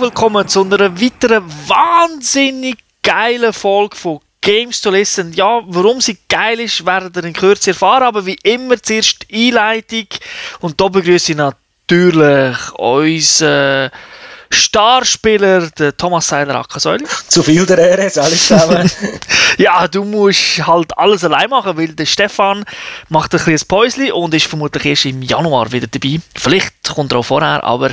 willkommen zu einer weiteren wahnsinnig geilen Folge von Games to Listen. Ja, warum sie geil ist, werdet ihr in Kürze erfahren, aber wie immer zuerst die Einleitung und da begrüße ich natürlich unseren Starspieler, der Thomas Seiler Ackersäule. Zu viel der Ehre, alle zusammen. ja, du musst halt alles allein machen, weil der Stefan macht ein kleines Päuschen und ist vermutlich erst im Januar wieder dabei. Vielleicht kommt er auch vorher, aber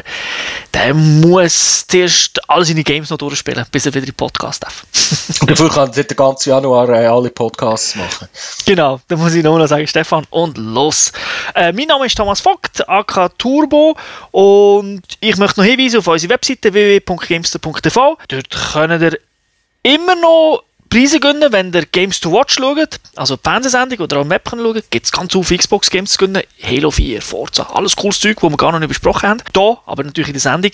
der muss zuerst alle seine Games noch durchspielen, bis er wieder in den Podcast darf. und dafür kann er den ganzen Januar äh, alle Podcasts machen. Genau, da muss ich nur noch sagen, Stefan, und los. Äh, mein Name ist Thomas Vogt, AK Turbo und ich möchte noch hinweisen auf unsere Website Webseite www.gamester.tv. Dort könnt ihr immer noch Preise gewinnen, wenn ihr Games to Watch schaut, also die Fernsehsendung oder auch Web schaut, gibt es ganz viele Xbox Games zu gewinnen, Halo 4, Forza, alles cooles Zeug, das wir gar noch nicht besprochen haben. Da, aber natürlich in der Sendung.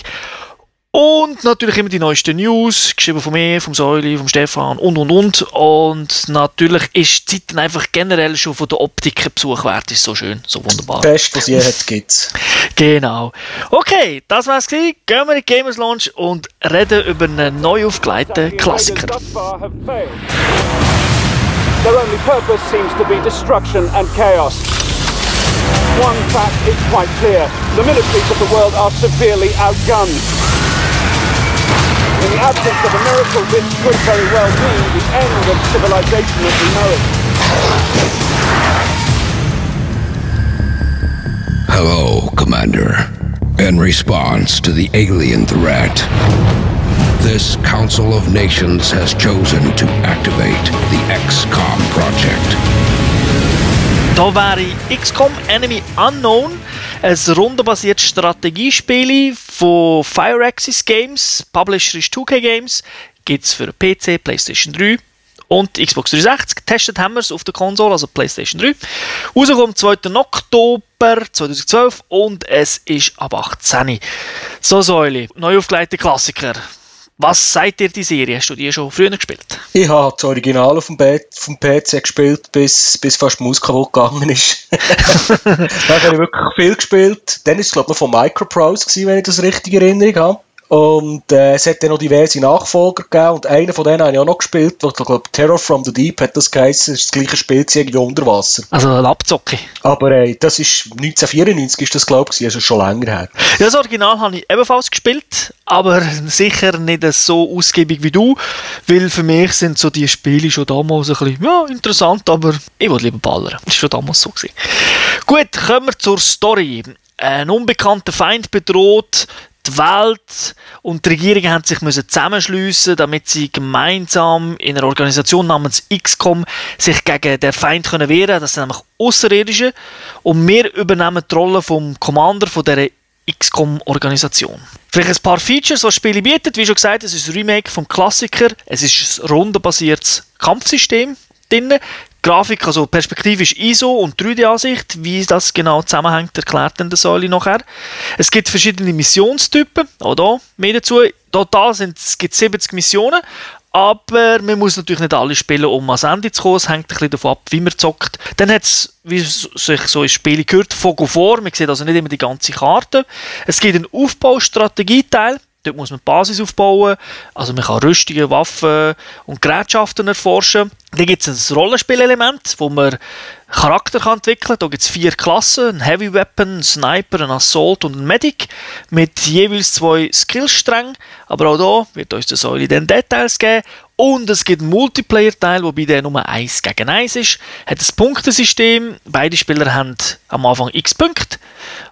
Und natürlich immer die neuesten News, geschrieben von mir, vom Säuli, vom Stefan und und und. Und natürlich ist die Zeit dann einfach generell schon von der Optik Besuch wert. Ist so schön, so wunderbar. Best, was je hat, gibt's. Genau. Okay, das war's gewesen. Gehen wir in die Gamers Launch und reden über einen neu aufgelegten Klassiker. Their only purpose seems to be destruction and chaos. One fact is quite clear. The militaries of the world are severely outgunned. In the absence of a miracle, this could very well mean the end of civilization as we know it. Hello, Commander. In response to the alien threat, this Council of Nations has chosen to activate the XCOM project. Da wäre XCOM Enemy Unknown ein rundenbasiertes Strategiespiel von Fireaxis Games, Publisher ist 2K Games, gibt es für PC, PlayStation 3 und Xbox 360. Getestet haben wir es auf der Konsole, also PlayStation 3. Rauskommt am 2. Oktober 2012 und es ist ab 18. So Säule, neu aufgelegte Klassiker. Was sagt dir die Serie? Hast du die schon früher gespielt? Ich habe das Original auf dem, vom PC gespielt, bis, bis fast die Maus kaputt gegangen ist. Dann habe ich wirklich viel gespielt. Dann war es, glaube ich, von Microprose, wenn ich das richtig in Erinnerung habe. Und äh, es hat dann noch diverse Nachfolger gegeben und einer von denen habe ich auch noch gespielt, ich glaube Terror from the Deep hat das geheißen, das ist das gleiche Spiel wie unter Wasser. Also ein Abzocke. Aber äh, das ist 1994 ist das glaube ich, also schon länger her. Ja, das Original habe ich ebenfalls gespielt, aber sicher nicht so ausgiebig wie du, weil für mich sind so die Spiele schon damals ein bisschen, ja, interessant, aber ich wollte lieber ballern. Das war schon damals so. Gewesen. Gut, kommen wir zur Story. Ein unbekannter Feind bedroht die Welt und die Regierungen haben sich müssen zusammenschliessen, damit sie gemeinsam in einer Organisation namens XCOM sich gegen den Feind können wehren. Das sind nämlich Außerirdische und wir übernehmen die Rolle vom Commander von der XCOM-Organisation. Vielleicht ein paar Features, die das Spiel bietet. Wie schon gesagt, es ist ein Remake vom Klassiker. Es ist ein rundenbasiertes Kampfsystem drin. Grafik, also perspektivisch ISO und 3D-Ansicht, wie das genau zusammenhängt, erklärt dann der Säule nachher. Es gibt verschiedene Missionstypen, auch da mehr dazu. Total sind, es gibt 70 Missionen, aber man muss natürlich nicht alle spielen, um ans Ende zu kommen. Es hängt ein bisschen davon ab, wie man zockt. Dann hat es, wie sich so in Spielen gehört, Fogo vor. Man sieht also nicht immer die ganze Karte. Es gibt einen Aufbaustrategieteil. Dort muss man die Basis aufbauen. Also man kann Rüstungen, Waffen und Gerätschaften erforschen. Dann gibt es ein Rollenspielelement, wo man Charakter kann entwickeln kann. Da gibt es vier Klassen, ein Heavy Weapon, ein Sniper, ein Assault und ein Medic mit jeweils zwei Skillsträngen. Aber auch da wird uns der Säule dann Details geben. Und es gibt einen Multiplayer-Teil, wobei der nur 1 gegen 1 ist. Hat ein Punktesystem. Beide Spieler haben am Anfang x Punkte.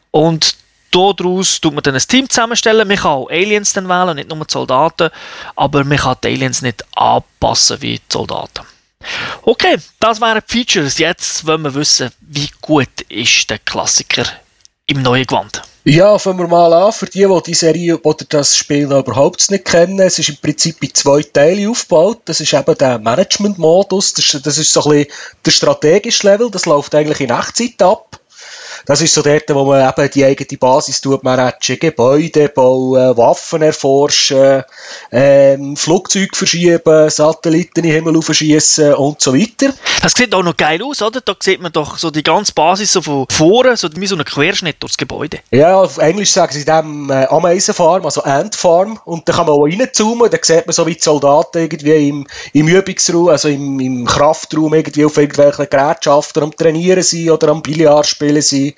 Und daraus tut man dann ein Team zusammenstellen. Man kann auch Aliens dann wählen, nicht nur Soldaten, aber man kann die Aliens nicht anpassen wie die Soldaten. Okay, das wären die Features. Jetzt wollen wir wissen, wie gut ist der Klassiker im neuen Gewand. Ja, fangen wir mal an. Für die, die die Serie oder das Spiel noch überhaupt nicht kennen, es ist im Prinzip in zwei Teile aufgebaut. Das ist eben der Management-Modus, das, das, ist so ein bisschen der strategische Level, das läuft eigentlich in Echtzeit ab. Das ist so dort, wo man eben die eigene Basis tut, managen, Gebäude bauen, Waffen erforschen, ähm, Flugzeuge verschieben, Satelliten in den Himmel aufschießen und so weiter. Das sieht auch noch geil aus, oder? Da sieht man doch so die ganze Basis so von vorne, so wie so ein Querschnitt durchs Gebäude. Ja, auf Englisch sagen sie dem äh, Ameisenfarm, also Antfarm. Und da kann man auch reinzoomen, da sieht man so wie die Soldaten irgendwie im, im Übungsraum, also im, im Kraftraum irgendwie auf irgendwelchen Gerätschaften am Trainieren sind oder am Billard spielen sind.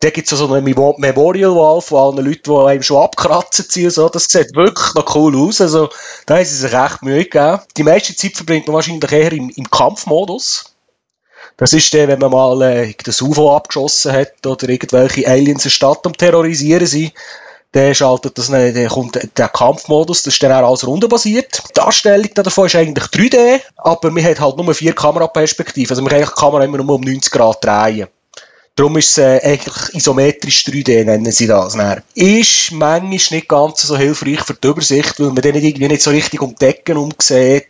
Da gibt es so eine Memorial Wall von allen Leuten, die einem schon abkratzen sind. So. Das sieht wirklich noch cool aus. Also, da haben sie sich echt Mühe gegeben. Die meiste Zeit verbringt man wahrscheinlich eher im, im Kampfmodus. Das ist der, wenn man mal äh, das UFO abgeschossen hat oder irgendwelche Aliens eine Stadt am Terrorisieren sind. Der schaltet das, dann kommt der Kampfmodus, das ist dann auch alles rundenbasiert. Die Darstellung davon ist eigentlich 3D, aber man hat halt nur vier Kameraperspektiven. Also man kann die Kamera immer nur um 90 Grad drehen. Darum ist es äh, eigentlich isometrisch 3D, nennen sie das. Dann. Ist manchmal nicht ganz so hilfreich für die Übersicht, weil man dann irgendwie nicht so richtig um die Ecken umsieht.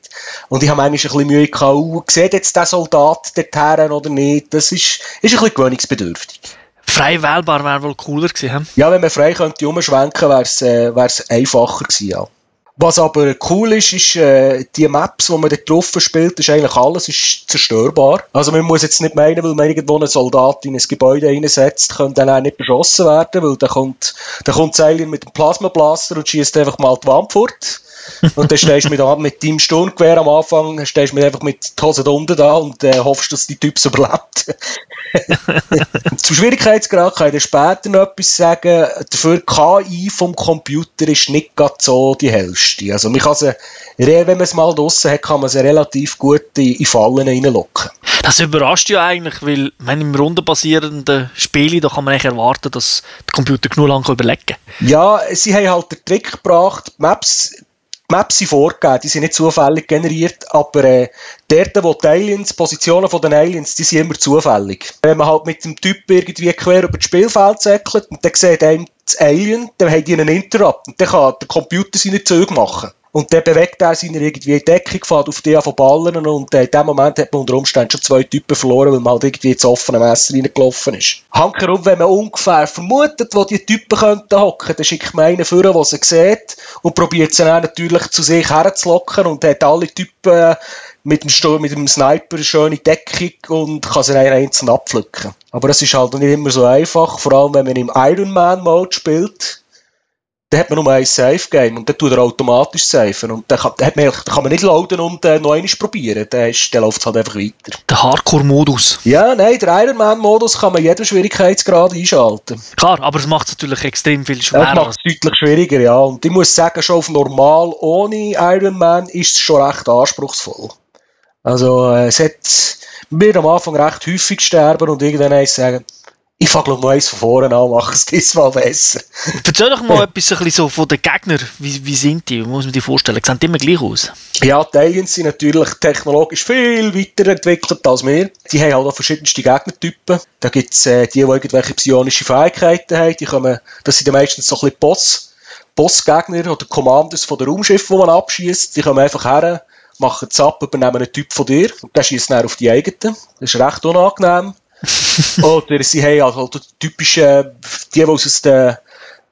Und ich habe manchmal ein bisschen Mühe gehabt, uh, sieht jetzt der Soldat dorthin oder nicht? Das ist, ist ein bisschen gewöhnungsbedürftig. Frei wählbar wäre wohl cooler gewesen. Ja, wenn man frei könnte umschwenken, wäre es äh, einfacher gewesen, ja. Was aber cool ist, ist, äh, die Maps, die man da drauf spielt, ist eigentlich alles ist zerstörbar. Also man muss jetzt nicht meinen, weil man irgendwo einen Soldat in ein Gebäude einsetzt, kann dann auch nicht beschossen werden, weil dann kommt, dann kommt Alien mit dem Plasmablaster und schießt einfach mal die Wand fort. Und dann stehst du mit, mit deinem Sturmgewehr am Anfang, stehst du einfach mit der Hose unten da und äh, hoffst, dass die Typs überlebt. Zum Schwierigkeitsgrad kann ich dann später noch etwas sagen. Dafür KI vom Computer ist nicht gerade so die hellste. Also man kann sie, wenn man es mal draussen hat, kann man sie relativ gut in, in Fallen reinlocken. Das überrascht ja eigentlich, weil wenn im rundenbasierenden Spiel, da kann man eigentlich erwarten, dass der Computer genug lange überlegen kann. Ja, sie haben halt den Trick gebracht, Maps die Maps sind vorgegeben, die sind nicht zufällig generiert, aber äh, dort, wo die Aliens, Positionen von den Aliens, die sind immer zufällig. Wenn man halt mit dem Typ irgendwie quer über das Spielfeld säckelt und dann sieht einem das Alien, dann haben die einen Interrupt und dann kann der Computer seine Züge machen. Und dann bewegt er seine irgendwie in Deckung, fährt auf die von Ballen und äh, in dem Moment hat man unter Umständen schon zwei Typen verloren, weil man halt irgendwie ins offene Messer reingelaufen ist. Hankerum, wenn man ungefähr vermutet, wo die Typen könnten hocken, dann schickt man einen vor, der sie sieht und probiert sie dann natürlich zu sich herzulocken und hat alle Typen mit dem, Sto mit dem Sniper eine schöne Deckung und kann sie dann einzeln abpflücken. Aber das ist halt nicht immer so einfach, vor allem wenn man im Iron Man Mode spielt dann hat man nur ein Safe-Game und dann tut er automatisch safen. Und dann kann, dann man, dann kann man nicht laden und äh, noch einmal probieren. Dann, dann läuft es halt einfach weiter. Der Hardcore-Modus. Ja, nein, der Ironman-Modus kann man jeden Schwierigkeitsgrad einschalten. Klar, aber es macht es natürlich extrem viel schwerer. Ja, macht es deutlich schwieriger, ja. Und ich muss sagen, schon auf normal ohne Ironman ist es schon recht anspruchsvoll. Also, äh, es hat mir am Anfang recht häufig gestorben und irgendwann sagen, ich fange noch eins von vorne an, mache es diesmal besser. Erzähl doch mal etwas ein bisschen so von den Gegnern. Wie, wie sind die? Wie muss man die vorstellen? Sehen die immer gleich aus? Ja, die Aliens sind natürlich technologisch viel weiterentwickelt als wir. Die haben halt auch verschiedenste Gegnertypen. Da gibt es äh, die, die irgendwelche psionische Fähigkeiten haben. Die kommen, das sind meistens so ein bisschen Boss, Bossgegner oder Commanders von der Raumschiffe, die man abschießt. Die kommen einfach her, machen es ab, übernehmen einen Typ von dir und der schießt dann auf die eigenen. Das ist recht unangenehm. Oder sie haben also die typischen, die, die aus den,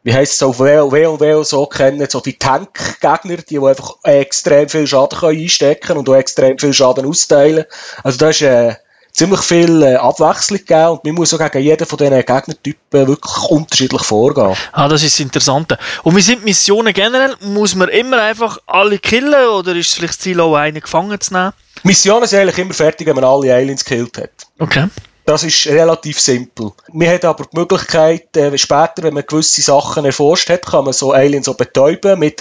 wie heisst es, auf WoW so kennen, so die Tank-Gegner, die, die einfach extrem viel Schaden können einstecken und auch extrem viel Schaden austeilen. Also da ist äh, ziemlich viel äh, Abwechslung gegeben und man muss auch gegen jeden von diesen Gegnertypen wirklich unterschiedlich vorgehen. Ah, das ist das Interessante. Und wie sind Missionen generell? Muss man immer einfach alle killen oder ist es vielleicht das Ziel auch einen gefangen zu nehmen? Missionen sind eigentlich immer fertig, wenn man alle Aliens gekillt hat. Okay. Das ist relativ simpel. Man hat aber die Möglichkeit, äh, später, wenn man gewisse Sachen erforscht hat, kann man so Aliens so betäuben, mit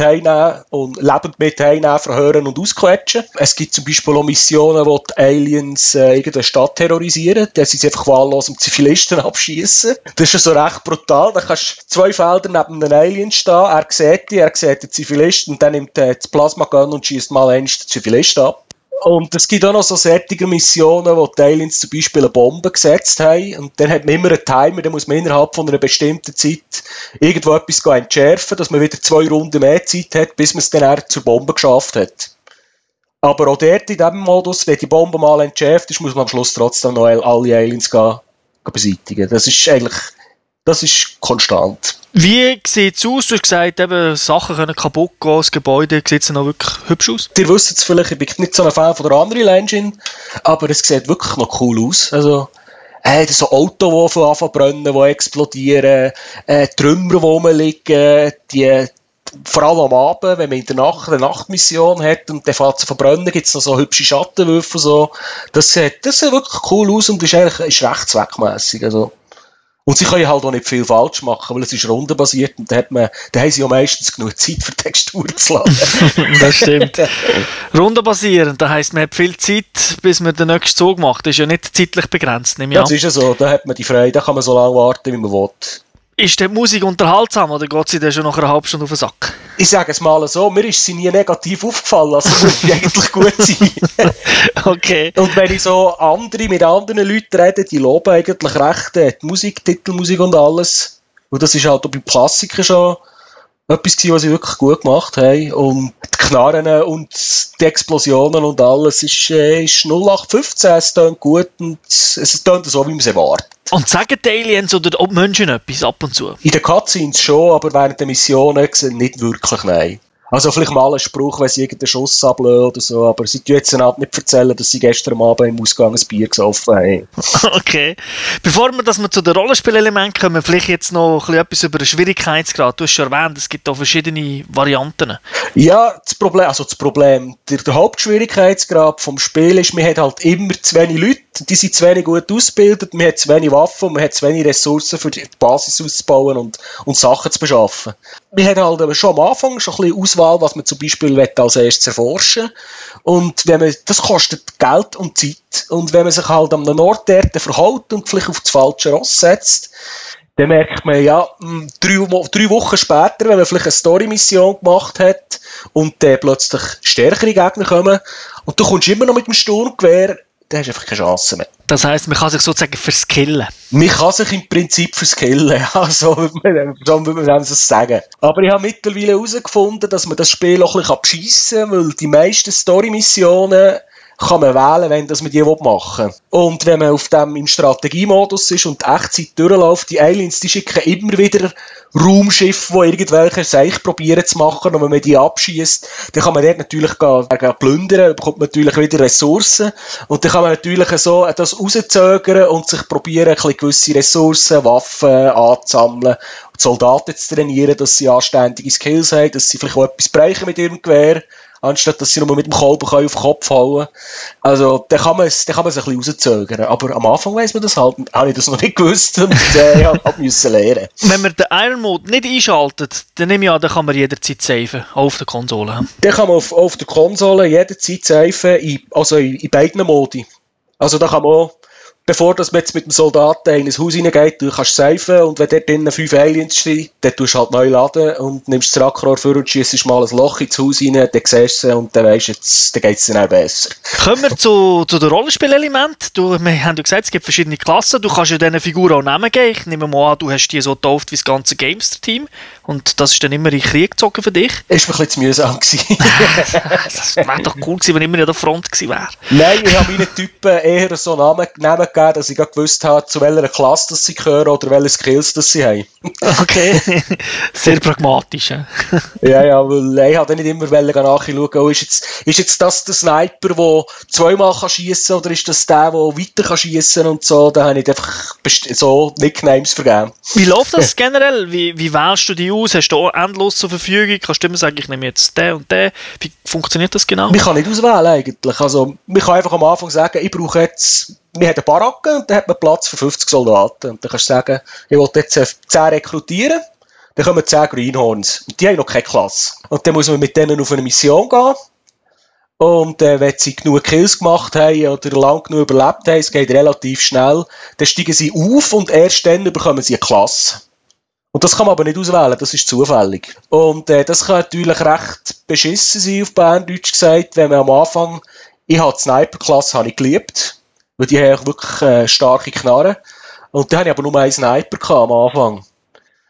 und lebend mit verhören und ausquetschen. Es gibt zum Beispiel auch Missionen, wo die Aliens äh, irgendeine Stadt terrorisieren. Da sind sie einfach wahllos um Zivilisten abschießen. Das ist so recht brutal. Da kannst du zwei Felder neben einem Alien stehen, er sieht die, er sieht den Zivilisten und dann nimmt er das Plasma-Gun und schießt mal einen Zivilisten ab. Und es gibt auch noch so sättige Missionen, wo die Aliens zum Beispiel eine Bombe gesetzt haben. Und dann hat man immer einen Timer, dann muss man innerhalb von einer bestimmten Zeit irgendwo etwas entschärfen, dass man wieder zwei Runden mehr Zeit hat, bis man es dann zur Bombe geschafft hat. Aber auch dort in diesem Modus, wenn die Bombe mal entschärft ist, muss man am Schluss trotzdem noch alle Aliens gehen, beseitigen. Das ist eigentlich, das ist konstant. Wie sieht es aus? Du hast gesagt, eben, Sachen können kaputt gehen, das Gebäude sieht es noch wirklich hübsch aus. Ihr wisst es vielleicht, ich bin nicht so ein Fan von der Unreal Engine, aber es sieht wirklich noch cool aus. Also, äh, so Autos, die anfangen brennen, die explodieren, äh, Trümmer, die rumliegen, die, vor allem am Abend, wenn man in der Nacht eine Nachtmission hat und der fährt zu verbrennen, gibt es noch so hübsche Schattenwürfe so. Das sieht, das sieht wirklich cool aus und ist eigentlich ist recht zweckmässig. Also, und sie können halt auch nicht viel falsch machen, weil es ist rundenbasiert und da, hat man, da haben sie ja meistens genug Zeit für Texturen zu laden. das stimmt. rundenbasierend, das heisst, man hat viel Zeit, bis man den nächsten Zug macht. Das ist ja nicht zeitlich begrenzt, nehme ich Das ist ja so, da hat man die Freude, da kann man so lange warten, wie man will. Ist die Musik unterhaltsam oder geht sie dann schon nach einer halben Stunde auf den Sack? Ich sage es mal so, mir ist sie nie negativ aufgefallen, also muss sie eigentlich gut sein. okay. Und wenn ich so andere, mit anderen Leuten rede, die loben eigentlich recht äh, die Musik, Titelmusik und alles. Und das ist halt auch beim Klassiker schon etwas gewesen, was sie wirklich gut gemacht haben. Und die Knarren und die Explosionen und alles ist, äh, ist 0815, es tönt gut und es tönt so, wie man es erwartet. Und sagen die Aliens oder die Menschen etwas ab und zu? In den Cutscenes schon, aber während der Missionen nicht wirklich, nein. Also vielleicht mal ein Spruch, wenn sie irgendeinen Schuss ablösen oder so, aber sie tun jetzt halt nicht erzählen, dass sie gestern Abend im Ausgang ein Bier gesoffen haben. Okay. Bevor wir, dass wir zu den Rollenspielelementen kommen, vielleicht jetzt noch etwas über den Schwierigkeitsgrad. Du hast schon erwähnt, es gibt auch verschiedene Varianten. Ja, das Problem, also das Problem, der, der Hauptschwierigkeitsgrad vom Spiel ist, man hat halt immer zu wenig Leute, die sind zu wenig gut ausgebildet, man hat zu wenig Waffen man hat zu wenig Ressourcen für die Basis auszubauen und, und Sachen zu beschaffen. Wir haben halt schon am Anfang schon ein bisschen Auswahl, was man zum Beispiel als erstes erforschen Und wenn man, das kostet Geld und Zeit. Und wenn man sich halt am Ort dort verhält und vielleicht auf das falsche Ross setzt, dann merkt man, ja, hm, drei, drei Wochen später, wenn man vielleicht eine Story-Mission gemacht hat und dann plötzlich stärkere Gegner kommen und du kommst immer noch mit dem Sturmgewehr dann hast du einfach keine Chance mehr. Das heisst, man kann sich sozusagen verskillen? Man kann sich im Prinzip verskillen, ja, so würde man das sagen. Aber ich habe mittlerweile herausgefunden, dass man das Spiel auch ein bisschen beschissen kann, weil die meisten Story-Missionen kann man wählen, wenn das man die machen will. Und wenn man auf dem im Strategiemodus ist und die Echtzeit durchläuft, die Aliens, die schicken immer wieder Raumschiffe, die irgendwelche Seich probieren zu machen. Und wenn man die abschießt, dann kann man dort natürlich gehen, gehen plündern, bekommt man natürlich wieder Ressourcen. Und dann kann man natürlich so das rauszögern und sich probieren, ein bisschen gewisse Ressourcen, Waffen anzusammeln die Soldaten zu trainieren, dass sie anständige Skills haben, dass sie vielleicht auch etwas brechen mit ihrem Gewehr anstatt dass sie nur mit dem Kolben auf den Kopf hauen Also, dann kann man es, dann kann man es ein bisschen rauszögern. Aber am Anfang weiss man das halt, habe ich das noch nicht gewusst und äh, ich halt müssen lernen. Wenn man den Iron Mode nicht einschaltet, dann nehme ich an, dann kann man jederzeit saven, auch auf der Konsole. Dann kann man auf, auf der Konsole jederzeit saven, also in, in beiden Modi. Also da kann man auch bevor dass man jetzt mit dem Soldaten in ein Haus hineingeht, du kannst seifen und wenn dort drinnen fünf Aliens stehen, dann tust du halt neu laden und nimmst das Rackrohr vor und schießt mal ein Loch ins Haus rein, dann siehst du und dann weisst du, jetzt, dann geht es dann auch besser. Kommen wir zu, zu den Rollenspielelementen. Du, wir haben ja gesagt, es gibt verschiedene Klassen. Du kannst ja diesen Figuren auch Namen geben. Ich nehme mal an, du hast die so getauft wie das ganze Gamester-Team. Und das ist dann immer in Krieg gezogen für dich. Ist mir ein bisschen zu mühsam das wäre doch cool gewesen, wenn immer an der Front gewesen wäre. Nein, ich habe meinen Typen eher so Namen, Namen gegeben, dass ich gewusst habe, zu welcher Klasse sie gehören oder welche Skills das sie haben. okay, sehr pragmatisch. ja, ja, weil ich habe nicht immer nachschauen, oh, ist, jetzt, ist jetzt das der Sniper, der zweimal kann schiessen oder ist das der, der weiter kann schiessen und so. Da habe ich einfach so Nicknames vergeben. Wie läuft das generell? Wie, wie wählst du die aus? Hast du endlos zur Verfügung? Kannst du immer sagen, ich nehme jetzt den und den? Wie funktioniert das genau? Man kann nicht auswählen eigentlich. Also, man kann einfach am Anfang sagen, ich brauche jetzt wir haben eine Baracke und dann hat man Platz für 50 Soldaten. Und dann kannst du sagen, ich will jetzt 10 rekrutieren, dann kommen 10 Greenhorns. Und die haben noch keine Klasse. Und dann muss man mit denen auf eine Mission gehen. Und äh, wenn sie genug Kills gemacht haben oder lang genug überlebt haben, es geht relativ schnell, dann steigen sie auf und erst dann bekommen sie eine Klasse. Und das kann man aber nicht auswählen, das ist zufällig. Und äh, das kann natürlich recht beschissen sein, auf Berndeutsch gesagt, wenn man am Anfang, ich habe die Sniper-Klasse geliebt, weil die haben wirklich äh, starke Knarren. Und da hatte ich aber nur einen Sniper am Anfang.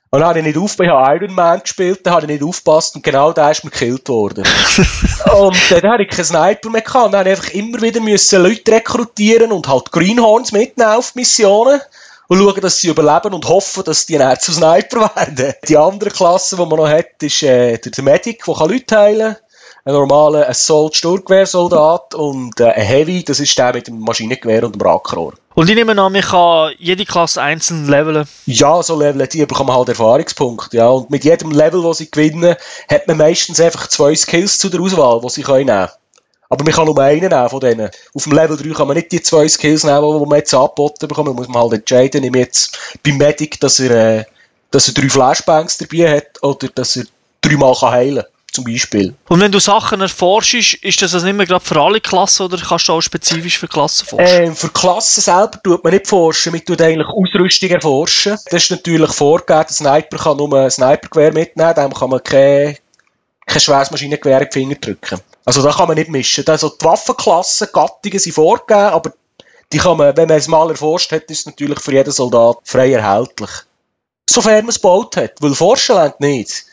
Und dann habe ich nicht aufgepasst, ich habe Iron Man gespielt, da habe ich nicht aufgepasst und genau da ist mir gekillt worden. und äh, dann habe ich keinen Sniper mehr gehabt. Und dann habe ich einfach immer wieder müssen Leute rekrutieren und halt Greenhorns mitnehmen auf Missionen. und schauen, dass sie überleben und hoffen, dass die dann zu Sniper werden. Die andere Klasse, die man noch hat, ist äh, der Medic, der kann Leute heilen kann. Ein normaler Assault-Sturmgewehrsoldat und äh, ein Heavy, das ist der mit dem Maschinengewehr und dem Rackrohr. Und ich nehme an, man kann jede Klasse einzeln leveln. Ja, so leveln die bekommen halt Erfahrungspunkte, ja. Und mit jedem Level, das sie gewinnen, hat man meistens einfach zwei Skills zu der Auswahl, die sie können nehmen aber man kann nur einen nehmen von denen. Auf dem Level 3 kann man nicht die zwei Skills nehmen, die man jetzt angeboten bekommt. Man muss man halt entscheiden, nehme jetzt beim Medic, dass er, äh, dass er drei Flashbangs dabei hat oder dass er dreimal kann heilen kann. Zum Beispiel. Und wenn du Sachen erforschst, ist das also nicht mehr gerade für alle Klassen oder kannst du auch spezifisch für Klassen forschen? Ähm, für Klassen selber tut man nicht forschen, man tut eigentlich Ausrüstung erforschen. Das ist natürlich vorgegeben, der Sniper kann nur ein Snipergewehr mitnehmen, dem kann man kein, kein schweres Maschinengewehr in die Finger drücken. Also da kann man nicht mischen. Also die Waffenklassen, Gattungen sind vorgegeben, aber die kann man, wenn man es mal erforscht hat, ist es natürlich für jeden Soldat frei erhältlich. Sofern man es gebaut hat, weil forschen lernt nicht.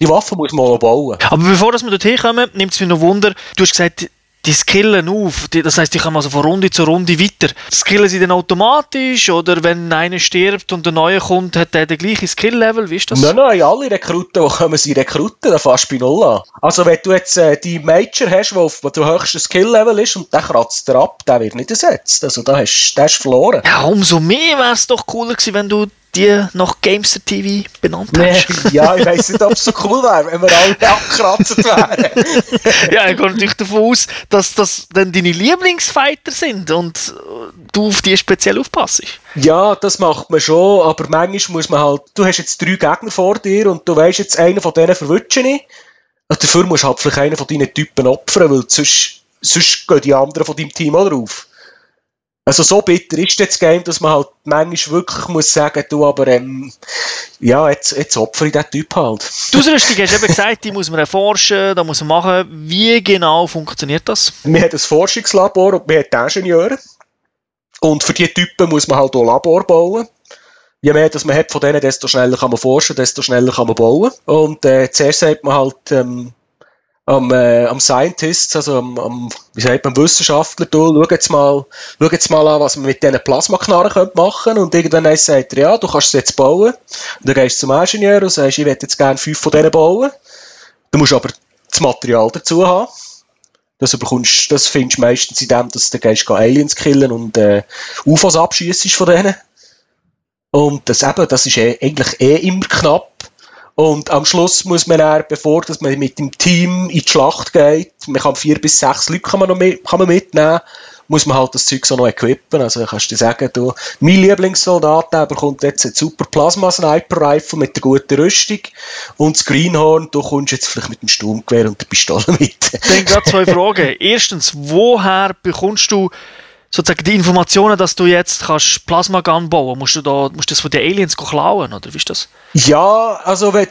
Die Waffe muss man auch bauen. Aber bevor wir dorthin kommen, nimmt es mich noch Wunder, du hast gesagt, die skillen auf. Die, das heißt, die kommen also von Runde zu Runde weiter. Skillen sie dann automatisch oder wenn einer stirbt und der neue kommt, hat der den gleichen Skill-Level? Wie ist das? Nein, nein, alle Rekruten, die kommen, sie rekruten, dann fast bei Null an. Also wenn du jetzt äh, die Major hast, wo, wo der höchste Skill-Level ist und der kratzt dir ab, der wird nicht ersetzt. Also da hast du verloren. Ja, umso mehr wäre es doch cooler gewesen, wenn du die nach Gamester TV benannt hast. Nee, ja, ich weiss nicht, ob es so cool wäre, wenn wir alle abgekratzt wären. ja, ich gehe natürlich davon aus, dass das dann deine Lieblingsfighter sind und du auf die speziell aufpasst. Ja, das macht man schon, aber manchmal muss man halt, du hast jetzt drei Gegner vor dir und du weißt jetzt, einen von denen verwünsche ich. Und dafür musst du halt vielleicht einen von deinen Typen opfern, weil sonst, sonst gehen die anderen von deinem Team auch drauf. Also so bitter ist das Game, dass man halt manchmal wirklich muss sagen, du, aber ähm, ja, jetzt, jetzt opfer ich den Typ halt. Die Ausrüstung hast du eben gesagt, die muss man erforschen, da muss man machen. Wie genau funktioniert das? Wir haben ein Forschungslabor und wir haben Ingenieure. Und für diese Typen muss man halt auch Labor bauen. Je mehr das man hat von denen, desto schneller kann man forschen, desto schneller kann man bauen. Und äh, zuerst sagt man halt, ähm, am, äh, am Scientist, also am, am, wie sagt man, Wissenschaftler, du, schau jetzt mal, schau jetzt mal an, was wir mit diesen Plasmaknarren machen können. Und irgendwann sagt er, ja, du kannst es jetzt bauen. Und dann gehst du zum Ingenieur und sagst, ich möchte jetzt gerne fünf von denen bauen. Du musst aber das Material dazu haben. Das bekommst, das findest du meistens in dem, dass du gehst Aliens killen und, äh, UFOs abschießt von denen. Und das eben, das ist eh, eigentlich eh immer knapp. Und am Schluss muss man dann, bevor dass man mit dem Team in die Schlacht geht, man kann vier bis sechs Leute kann man noch mit, kann man mitnehmen, muss man halt das Zeug so noch equippen. Also kannst du sagen, du, mein Lieblingssoldat, der bekommt jetzt ein super Plasma-Sniper-Rifle mit der guten Rüstung und das Greenhorn, du kommst jetzt vielleicht mit dem Sturmgewehr und der Pistole mit. Ich gerade zwei Fragen. Erstens, woher bekommst du sozusagen die Informationen, dass du jetzt kannst Plasma Gun bauen, musst du da, musst du das von den Aliens klauen, oder wie ist das? Ja, also wenn,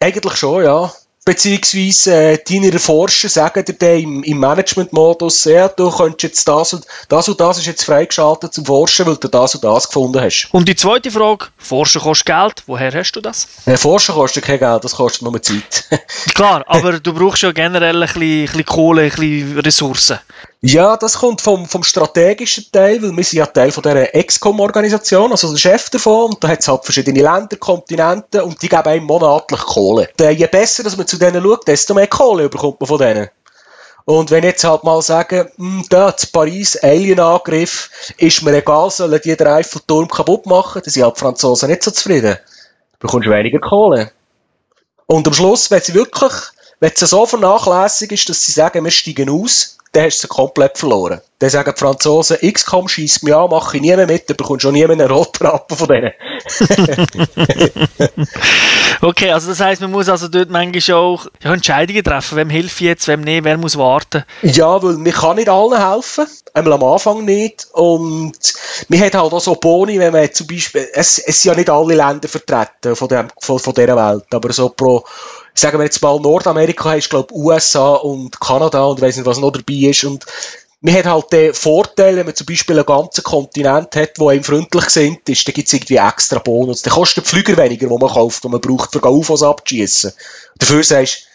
eigentlich schon, ja. Beziehungsweise äh, deine Forscher sagen dir dann im, im Management-Modus, ja, du könntest jetzt das und das und das ist jetzt freigeschaltet zum Forschen, weil du das und das gefunden hast. Und die zweite Frage, Forschen kostet Geld, woher hast du das? Äh, Forschen kostet kein Geld, das kostet nur Zeit. Klar, aber du brauchst ja generell ein bisschen, ein bisschen Kohle, ein bisschen Ressourcen. Ja, das kommt vom, vom strategischen Teil, weil wir sind ja Teil von dieser XCOM-Organisation, also der Chef davon, und da hat es halt verschiedene Länder, Kontinente, und die geben einem monatlich Kohle. Und, je besser dass man zu denen schaut, desto mehr Kohle bekommt man von denen. Und wenn jetzt halt mal sagen, hm, da, zu Paris, Alien-Angriff, ist mir egal, sollen die den Eiffelturm kaputt machen, dann sind halt die Franzosen nicht so zufrieden. Du bekommst weniger Kohle. Und am Schluss, wenn sie wirklich, wenn es so vernachlässigt ist, dass sie sagen, wir steigen aus, dann hast du sie komplett verloren. Dann sagen die Franzosen, XCOM schießt mich an, mache ich nie mehr mit, dann bekommst du auch nie mehr einen Rotrappen von denen. okay, also das heisst, man muss also dort manchmal auch ja, Entscheidungen treffen, wem hilft jetzt, wem nicht, wer muss warten. Ja, weil man kann nicht allen helfen, einmal am Anfang nicht und man hat halt auch so Boni, wenn man zum Beispiel, es, es sind ja nicht alle Länder vertreten von, dem, von, von dieser Welt, aber so pro sagen wir jetzt mal Nordamerika hast, glaube USA und Kanada und ich weiß nicht, was noch dabei ist und man hat halt den Vorteil, wenn man zum Beispiel einen ganzen Kontinent hat, wo einem freundlich sind, ist, dann gibt es irgendwie extra Bonus. Dann kostet der Flüger weniger, den man kauft, den man braucht, für UFOs abzuschießen. Dafür sagst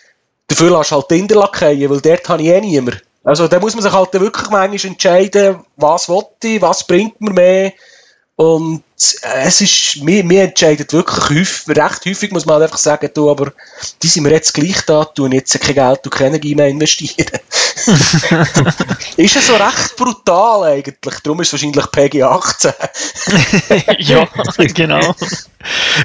dafür lässt du halt die Inderlackeien, weil dort habe ich eh niemand. Also da muss man sich halt wirklich manchmal entscheiden, was will ich, was bringt mir mehr und es ist, mir, mir entscheidet wirklich häufig, recht häufig, muss man halt einfach sagen, du, aber die sind mir jetzt gleich da, tun jetzt kein Geld und keine Energie mehr investieren. ist ja so recht brutal eigentlich, darum ist es wahrscheinlich PG 18. ja, genau.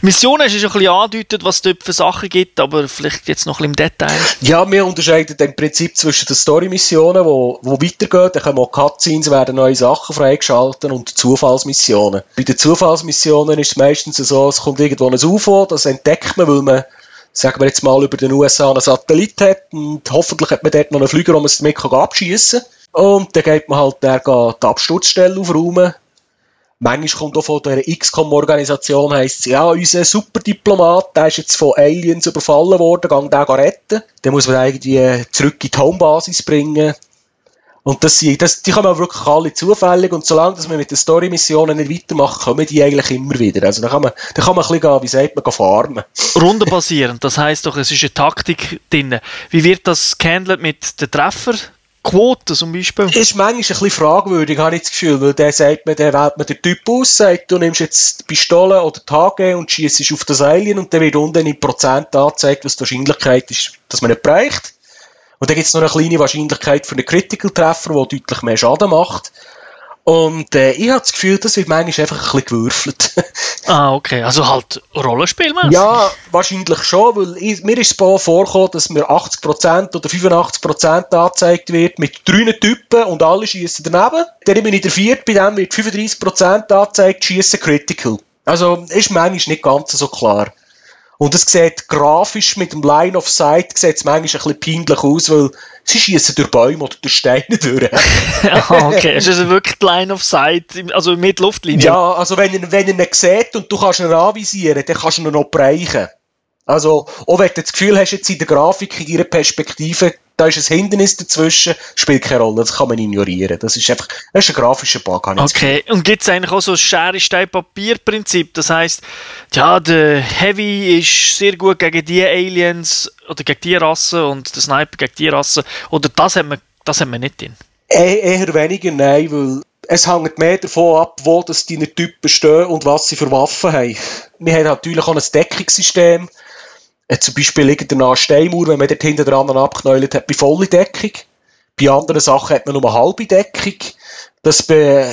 Missionen hast du schon ein bisschen angedeutet, was es dort für Sachen gibt, aber vielleicht jetzt noch ein bisschen im Detail. Ja, wir unterscheiden im Prinzip zwischen den Story-Missionen, wo, wo weitergehen, dann kommen auch Cutscenes, werden neue Sachen freigeschaltet und Zufallsmissionen. Bei den Zufallsmissionen ist es meistens so, es kommt irgendwo ein UFO, das entdeckt man, weil man sagen wir jetzt mal, über den USA einen Satellit hat und hoffentlich hat man dort noch einen wo man es damit abschießen kann. Und dann geht man halt der die Absturzstelle aufräumen. Manchmal kommt auch von der XCOM-Organisation, heisst ja, unser Superdiplomat, der ist jetzt von Aliens überfallen worden, gang den retten. Dann muss man irgendwie zurück in die Homebasis bringen. Und das, das, die kommen auch wirklich alle zufällig und solange dass man mit den Story-Missionen nicht weitermacht, kommen die eigentlich immer wieder. Also da kann man, da kann man ein bisschen, wie sagt man, farmen. Rundenbasierend, das heisst doch, es ist eine Taktik drin. Wie wird das gehandelt mit den Trefferquoten zum Beispiel? Ist manchmal ein bisschen fragwürdig, habe ich das Gefühl, weil der sagt man, der wählt man den Typ aus, sagt, du nimmst jetzt die Pistole oder die HG und schießt auf das Alien und dann wird unten in Prozent angezeigt, was die Wahrscheinlichkeit ist, dass man nicht bereicht. Und dann gibt es noch eine kleine Wahrscheinlichkeit für einen Critical-Treffer, der deutlich mehr Schaden macht. Und äh, ich habe das Gefühl, das wird manchmal einfach ein bisschen gewürfelt. ah, okay. Also halt Rollenspielmäßig? Ja, wahrscheinlich schon, weil ich, mir ist es vorgekommen, dass mir 80% oder 85% angezeigt wird mit drei Typen und alle schießen daneben. Dann bin ich der vierte, bei dem wird 35% angezeigt, schießen Critical. Also ist manchmal nicht ganz so klar. Und es sieht grafisch mit dem Line of Sight sieht es manchmal ein bisschen peinlich aus, weil sie schießen durch Bäume oder durch Steine durch. ah, okay. Es ist also wirklich die Line of Sight, also mit Luftlinie. Ja, also wenn ihr, wenn ihr ihn seht und du kannst ihn anvisieren, dann kannst du ihn noch bereichen. Also, auch wenn du das Gefühl hast, jetzt in der Grafik, in ihrer Perspektive, da ist ein Hindernis dazwischen, spielt keine Rolle, das kann man ignorieren. Das ist einfach, das ist ein grafischer Bug. Okay, und gibt es eigentlich auch so ein Schere, Stein, Papier-Prinzip? Das heisst, ja, der Heavy ist sehr gut gegen die Aliens oder gegen die Rassen und der Sniper gegen die Rassen, oder das hat man, das hat man nicht drin? E eher weniger, nein, weil es hängt mehr davon ab, wo das deine Typen stehen und was sie für Waffen haben. Wir haben natürlich auch ein Deckungssystem, zum Beispiel liegt der Steinmauer, wenn man dort hinten dran abknäult hat, bei voller Deckung. Bei anderen Sachen hat man nur eine halbe Deckung. Das be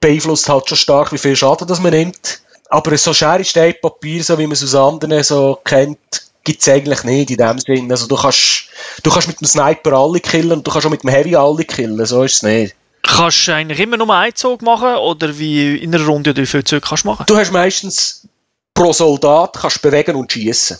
beeinflusst halt schon stark, wie viel Schaden das man nimmt. Aber so Schere, Stein, Papier, so wie man es aus anderen so kennt, gibt es eigentlich nicht in dem Sinn. Also du kannst, du kannst mit dem Sniper alle killen und du kannst auch mit dem Heavy alle killen, so ist es nicht. Kannst du eigentlich immer nur einen Zug machen oder wie in einer Runde wie viele Züge kannst du machen? Du hast meistens pro Soldat kannst bewegen und schießen.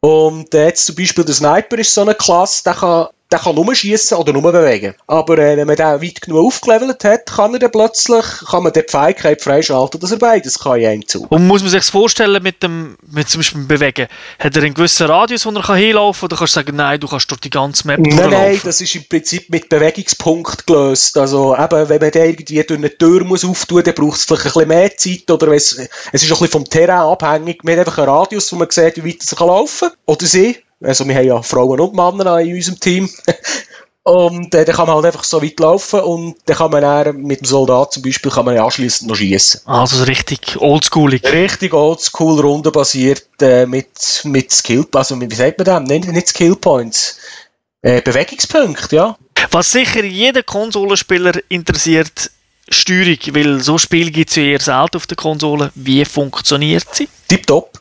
Und jetzt zum Beispiel der Sniper ist so eine Klasse, der kann der kann nur schießen oder nur bewegen. Aber äh, wenn man den weit genug aufgelevelt hat, kann er dann plötzlich, kann man die Fähigkeit freischalten, dass er beides kann in einem Zug. Und muss man sich vorstellen mit dem, mit zum Beispiel Bewegen? Hat er einen gewissen Radius, wo er kann hinlaufen oder kannst du sagen, nein, du kannst durch die ganze Map Nein, nein, das ist im Prinzip mit Bewegungspunkt gelöst. Also eben, wenn man den irgendwie durch eine Tür muss auftun, dann braucht es vielleicht ein bisschen mehr Zeit oder es, es ist auch ein bisschen vom Terrain abhängig. Man hat einfach einen Radius, wo man sieht, wie weit er laufen kann. Oder sie. Also wir haben ja Frauen und Männer in unserem Team. Und äh, dann kann man halt einfach so weit laufen und dann kann man dann mit dem Soldat zum Beispiel kann man anschliessend noch schießen. Also richtig oldschoolig. Richtig oldschool, rundenbasiert äh, mit, mit Skill, also wie sagt man das? Nicht, nicht Skill Points. Äh, Bewegungspunkte, ja. Was sicher jeden Konsolenspieler interessiert, Steuerung, weil so Spiel gibt es ja eher selten auf der Konsole. Wie funktioniert sie? Tipptopp.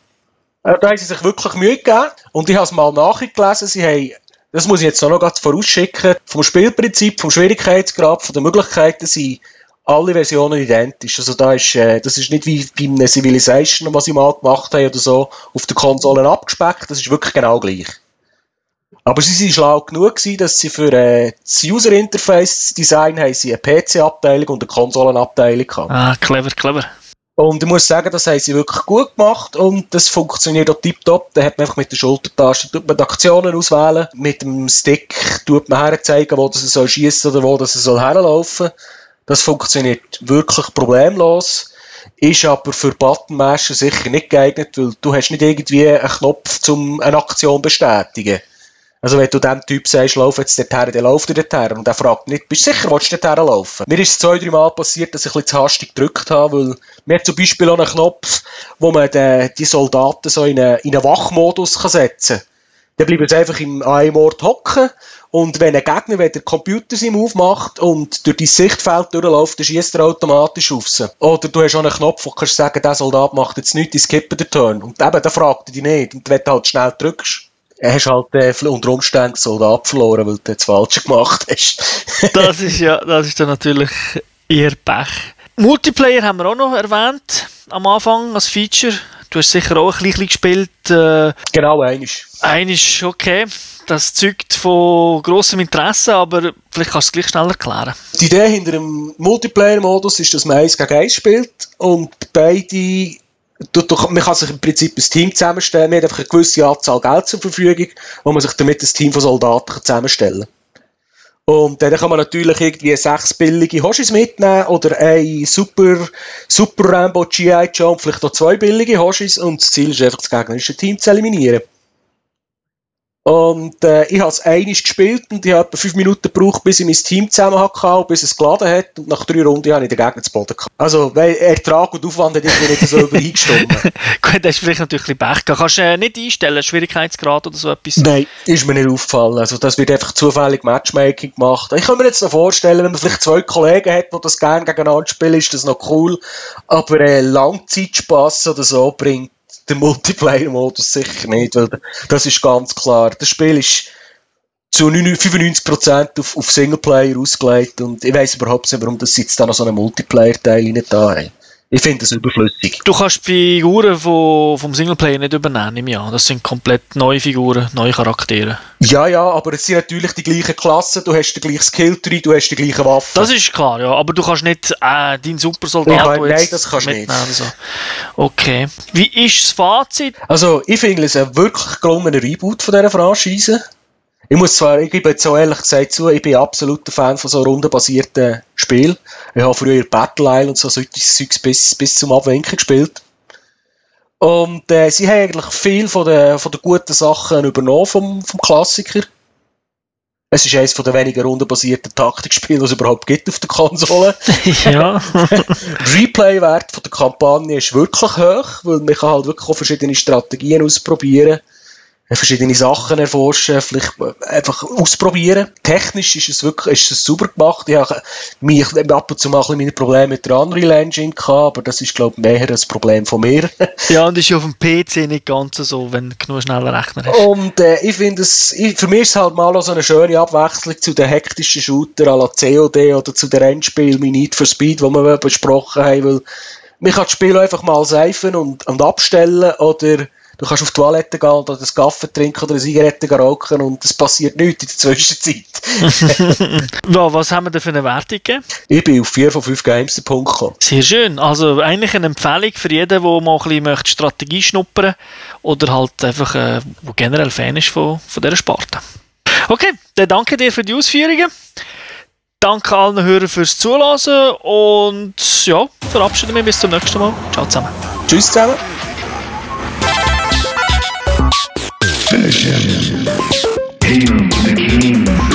Äh, da haben sie sich wirklich Mühe gegeben. Und ich habe es mal nachgelesen. Sie haben, das muss ich jetzt auch noch ganz vorausschicken, vom Spielprinzip, vom Schwierigkeitsgrad, von den Möglichkeiten sind alle Versionen identisch. Also da ist, äh, das ist nicht wie bei einem Civilization, was sie mal gemacht haben oder so, auf den Konsolen abgespeckt. Das ist wirklich genau gleich. Aber sie sind schlau genug gewesen, dass sie für äh, das User Interface Design haben sie eine PC-Abteilung und eine Konsolenabteilung haben. Ah, clever, clever. Und ich muss sagen, das haben sie wirklich gut gemacht und das funktioniert auch tiptop. Da hat man einfach mit der Schultertaste tut man die Aktionen auswählen. Mit dem Stick tut man herzeigen, wo das soll schießen oder wo das soll herlaufen. Das funktioniert wirklich problemlos. Ist aber für Buttonmasher sicher nicht geeignet, weil du hast nicht irgendwie einen Knopf, um eine Aktion zu bestätigen. Also wenn du dem Typ sagst, lauf jetzt dorthin, dann läuft er dorthin. Und er fragt nicht, bist du sicher, willst du dorthin laufen? Mir ist es zwei, drei Mal passiert, dass ich ein bisschen zu hastig gedrückt habe, weil mir zum Beispiel auch einen Knopf, wo man die, die Soldaten so in einen, in einen Wachmodus kann setzen kann. Dann bleiben sie einfach im einem Ort hocken und wenn ein Gegner, wenn der Computer sich aufmacht und durch dein Sichtfeld durchläuft, dann schießt er automatisch raus. Oder du hast auch einen Knopf, wo du kannst sagen, der Soldat macht jetzt nichts, ich skippe den Turn. Und eben, der fragt dich nicht. Und wenn du halt schnell drückst, hast halt äh, unter Umständen den Soldat verloren, weil du das Falsche gemacht hast. das ist ja, das ist dann natürlich eher Pech. Multiplayer haben wir auch noch erwähnt am Anfang als Feature. Du hast sicher auch ein bisschen gespielt. Äh, genau, einisch. Einisch, okay. Das zeugt von grossem Interesse, aber vielleicht kannst du es gleich schneller erklären. Die Idee hinter dem Multiplayer-Modus ist, dass man 1 gegen 1 spielt und beide man kann sich im Prinzip ein Team zusammenstellen. Man hat einfach eine gewisse Anzahl Geld zur Verfügung, wo man sich damit ein Team von Soldaten zusammenstellen kann. Und dann kann man natürlich irgendwie sechs billige Hoshis mitnehmen oder ein super, super Rambo GI Joe, vielleicht auch zwei billige Hoshis und das Ziel ist einfach, das gegnerische Team zu eliminieren. Und äh, ich habe es einig gespielt und ich habe etwa fünf Minuten gebraucht, bis ich mein Team zusammen hatte, bis es geladen hat. Und nach drei Runden habe ich den Gegner zu Boden gehabt. Also, weil Ertrag und Aufwand hat irgendwie nicht so übereingestimmt. Gut, das ist vielleicht natürlich ein bisschen Pech gehabt. Kannst du äh, nicht einstellen, Schwierigkeitsgrad oder so etwas? Nein, ist mir nicht aufgefallen. Also, das wird einfach zufällig Matchmaking gemacht. Ich kann mir jetzt noch vorstellen, wenn man vielleicht zwei Kollegen hat, die das gerne gegeneinander spielen, ist das noch cool. Aber äh, Langzeitspass oder so bringt der Multiplayer-Modus sicher nicht, weil das ist ganz klar. Das Spiel ist zu 95% auf, auf Singleplayer ausgelegt und ich weiß überhaupt nicht, warum das jetzt da noch so einen Multiplayer-Teil nicht da haben. Ich finde das überflüssig. Du kannst die Figuren von, vom Singleplayer nicht übernehmen im Jahr. Das sind komplett neue Figuren, neue Charaktere. Ja, ja, aber es sind natürlich die gleichen Klassen, du hast den gleichen Skilltree, du hast die gleichen Waffen. Das ist klar, ja, aber du kannst nicht äh, deinen Supersoldat ja, Nein, das kannst du nicht. So. Okay. Wie ist das Fazit? Also, ich finde es ein wirklich gelungener Reboot von dieser Franchise. Ich muss zwar, ich gebe jetzt so ehrlich gesagt zu, ich bin absoluter Fan von so rundenbasierten Spielen. Ich habe früher Battle Isle und so solches Zeugs bis, bis zum Abwinken gespielt. Und äh, sie haben eigentlich viel von den, von den guten Sachen übernommen vom, vom Klassiker. Es ist eines der weniger rundenbasierten Taktikspiele, die es überhaupt gibt auf der Konsole. ja. Replay-Wert der Kampagne ist wirklich hoch, weil man kann halt wirklich auch verschiedene Strategien ausprobieren kann verschiedene Sachen erforschen, vielleicht einfach ausprobieren. Technisch ist es wirklich ist es super gemacht. Ich habe mich ab und zu mal ein meine Probleme mit der Unreal Engine gehabt, aber das ist, glaube ich, mehr ein Problem von mir. ja, und ist ja auf dem PC nicht ganz so, wenn du genug schneller Rechner hast. Und äh, ich finde es, ich, für mich ist es halt mal so eine schöne Abwechslung zu den hektischen Shooter à la COD oder zu den Rennspielen wie Need for Speed, die wir besprochen haben, weil man kann das Spiel einfach mal seifen und, und abstellen oder du kannst auf die Toilette gehen oder das Kaffee trinken oder eine Zigarette rauchen und es passiert nichts in der Zwischenzeit. ja, was haben wir denn für eine Wertung gegeben? Ich bin auf 4 von 5 Games.com. Sehr schön. Also eigentlich eine Empfehlung für jeden, der mal ein bisschen Strategie schnuppern oder halt einfach äh, generell Fan ist von, von dieser Sparte. Okay, dann danke dir für die Ausführungen. Danke allen Hörern fürs Zuhören und ja, verabschiede mich bis zum nächsten Mal. Ciao zusammen. Tschüss zusammen. Session. Hail the King.